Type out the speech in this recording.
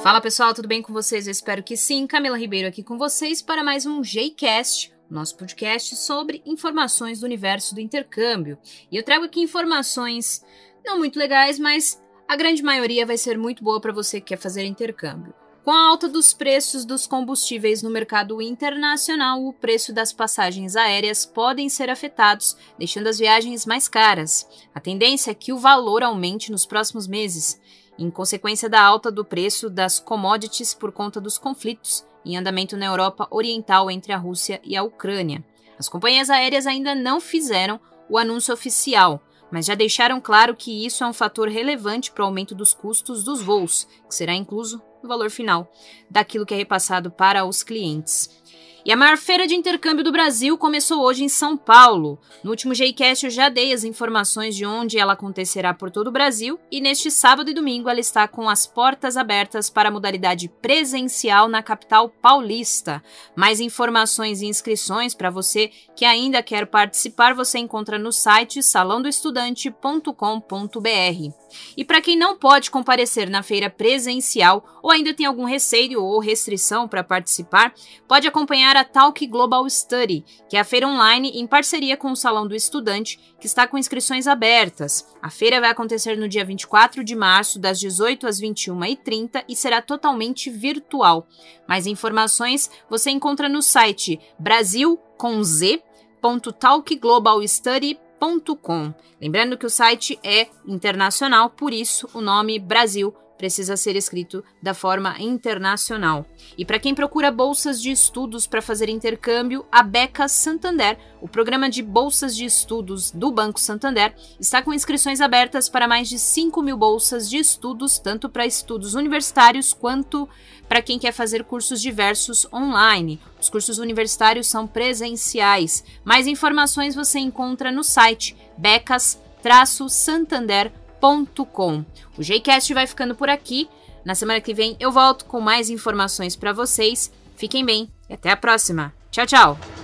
Fala pessoal, tudo bem com vocês? Eu espero que sim. Camila Ribeiro aqui com vocês para mais um Jcast, nosso podcast sobre informações do universo do intercâmbio. E eu trago aqui informações não muito legais, mas a grande maioria vai ser muito boa para você que quer fazer intercâmbio. Com a alta dos preços dos combustíveis no mercado internacional, o preço das passagens aéreas podem ser afetados, deixando as viagens mais caras. A tendência é que o valor aumente nos próximos meses, em consequência da alta do preço das commodities por conta dos conflitos em andamento na Europa Oriental entre a Rússia e a Ucrânia. As companhias aéreas ainda não fizeram o anúncio oficial, mas já deixaram claro que isso é um fator relevante para o aumento dos custos dos voos, que será incluso no valor final daquilo que é repassado para os clientes. E a maior feira de intercâmbio do Brasil começou hoje em São Paulo. No último Jcast eu já dei as informações de onde ela acontecerá por todo o Brasil e neste sábado e domingo ela está com as portas abertas para a modalidade presencial na capital paulista. Mais informações e inscrições para você que ainda quer participar você encontra no site salãodoestudante.com.br. E para quem não pode comparecer na feira presencial ou ainda tem algum receio ou restrição para participar, pode acompanhar a Talk Global Study, que é a feira online em parceria com o Salão do Estudante, que está com inscrições abertas. A feira vai acontecer no dia 24 de março, das 18 às 21h30 e será totalmente virtual. Mais informações você encontra no site brasil com z Lembrando que o site é internacional, por isso o nome Brasil precisa ser escrito da forma internacional. E para quem procura bolsas de estudos para fazer intercâmbio, a Beca Santander, o programa de bolsas de estudos do Banco Santander, está com inscrições abertas para mais de 5 mil bolsas de estudos, tanto para estudos universitários quanto para quem quer fazer cursos diversos online. Os cursos universitários são presenciais. Mais informações você encontra no site becas-santander.com O Jcast vai ficando por aqui. Na semana que vem eu volto com mais informações para vocês. Fiquem bem e até a próxima. Tchau, tchau.